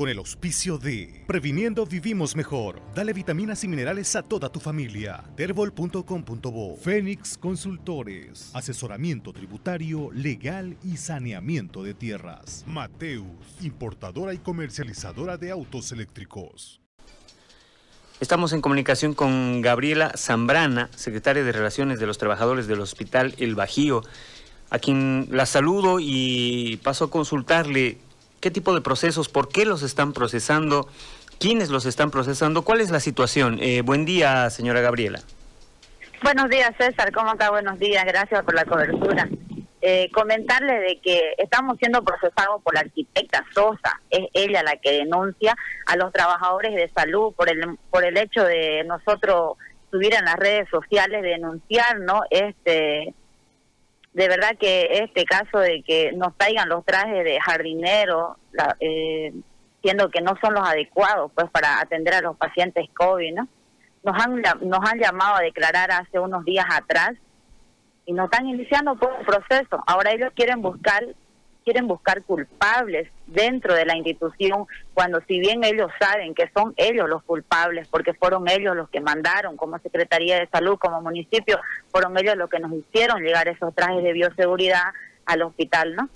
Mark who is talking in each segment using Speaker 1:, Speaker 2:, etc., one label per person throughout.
Speaker 1: con el auspicio de Previniendo Vivimos Mejor. Dale vitaminas y minerales a toda tu familia. Terbol.com.bo Fénix Consultores. Asesoramiento tributario, legal y saneamiento de tierras. Mateus, importadora y comercializadora de autos eléctricos.
Speaker 2: Estamos en comunicación con Gabriela Zambrana, secretaria de Relaciones de los Trabajadores del Hospital El Bajío, a quien la saludo y paso a consultarle ¿Qué tipo de procesos? ¿Por qué los están procesando? ¿Quiénes los están procesando? ¿Cuál es la situación? Eh, buen día, señora Gabriela.
Speaker 3: Buenos días, César. ¿Cómo está? Buenos días. Gracias por la cobertura. Eh, comentarle de que estamos siendo procesados por la arquitecta Sosa. Es ella la que denuncia a los trabajadores de salud por el, por el hecho de nosotros subir en las redes sociales, denunciar, ¿no? Este de verdad que este caso de que nos traigan los trajes de jardinero, eh, siendo que no son los adecuados pues para atender a los pacientes COVID, ¿no? Nos han, nos han llamado a declarar hace unos días atrás y nos están iniciando por un proceso. Ahora ellos quieren buscar quieren buscar culpables dentro de la institución, cuando si bien ellos saben que son ellos los culpables, porque fueron ellos los que mandaron como Secretaría de Salud, como municipio, fueron ellos los que nos hicieron llegar esos trajes de bioseguridad al hospital, ¿no?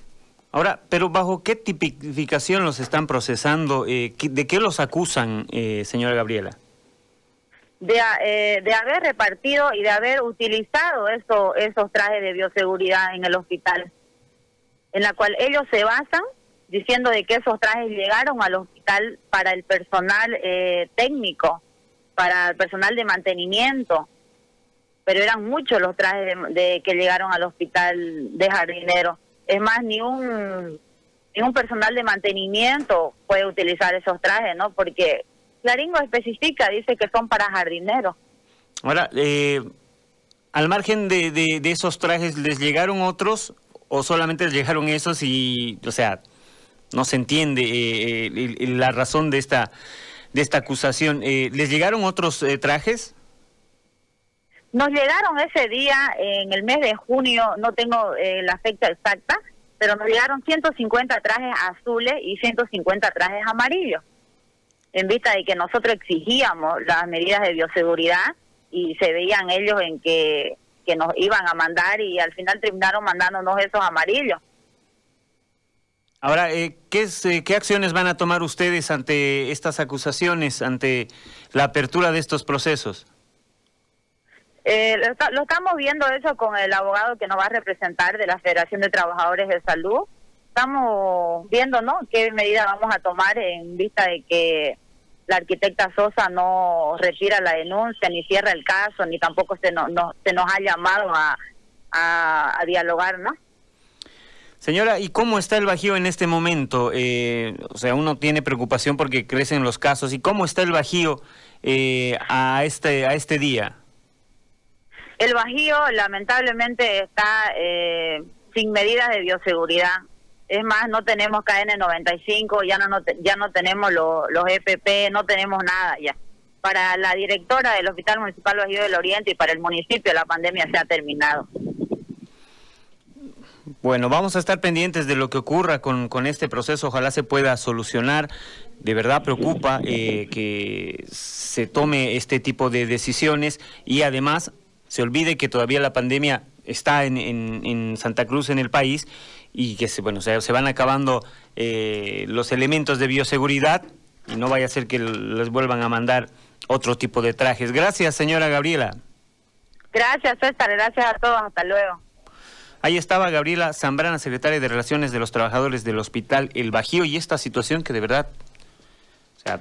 Speaker 2: Ahora, pero ¿bajo qué tipificación los están procesando? Eh, ¿De qué los acusan, eh, señora Gabriela?
Speaker 3: De, eh, de, haber repartido y de haber utilizado eso, esos trajes de bioseguridad en el hospital en la cual ellos se basan diciendo de que esos trajes llegaron al hospital para el personal eh, técnico, para el personal de mantenimiento, pero eran muchos los trajes de, que llegaron al hospital de jardinero. Es más, ni un, ni un personal de mantenimiento puede utilizar esos trajes, ¿no? Porque Claringo especifica, dice que son para jardineros.
Speaker 2: Ahora, eh, al margen de, de esos trajes, ¿les llegaron otros o solamente llegaron esos y, o sea, no se entiende eh, eh, la razón de esta de esta acusación. Eh, ¿Les llegaron otros trajes?
Speaker 3: Nos llegaron ese día, en el mes de junio, no tengo la fecha exacta, pero nos llegaron 150 trajes azules y 150 trajes amarillos, en vista de que nosotros exigíamos las medidas de bioseguridad y se veían ellos en que que nos iban a mandar y al final terminaron mandándonos esos amarillos.
Speaker 2: Ahora, eh, ¿qué, eh, ¿qué acciones van a tomar ustedes ante estas acusaciones, ante la apertura de estos procesos?
Speaker 3: Eh, lo, estamos viendo eso con el abogado que nos va a representar de la Federación de Trabajadores de Salud. Estamos viendo, ¿no?, qué medidas vamos a tomar en vista de que la arquitecta Sosa no retira la denuncia, ni cierra el caso, ni tampoco se, no, se nos ha llamado a, a, dialogar, ¿no?
Speaker 2: Señora, ¿y cómo está el Bajío en este momento? Eh, o sea, uno tiene preocupación porque crecen los casos. ¿Y cómo está el Bajío eh, a, este, a este día?
Speaker 3: El Bajío lamentablemente está eh, sin medidas de bioseguridad. Es más, no tenemos KN95, ya no, ya no tenemos los EPP, no tenemos nada ya. Para la directora del Hospital Municipal Bajío del Oriente y para el municipio la pandemia se ha terminado.
Speaker 2: Bueno, vamos a estar pendientes de lo que ocurra con, este proceso, ojalá se pueda solucionar. De verdad preocupa eh, que se tome este tipo de decisiones y además se olvide que todavía la pandemia está en, Santa Cruz, en el país, y que se, bueno, se, se van acabando eh, los elementos de bioseguridad y no vaya a ser que les vuelvan a mandar otro tipo de trajes. Gracias, señora Gabriela.
Speaker 3: Gracias, César. Gracias a todos. Hasta luego.
Speaker 2: Ahí estaba Gabriela Zambrana, secretaria de Relaciones de los Trabajadores del Hospital El Bajío, y esta situación que de verdad, o sea,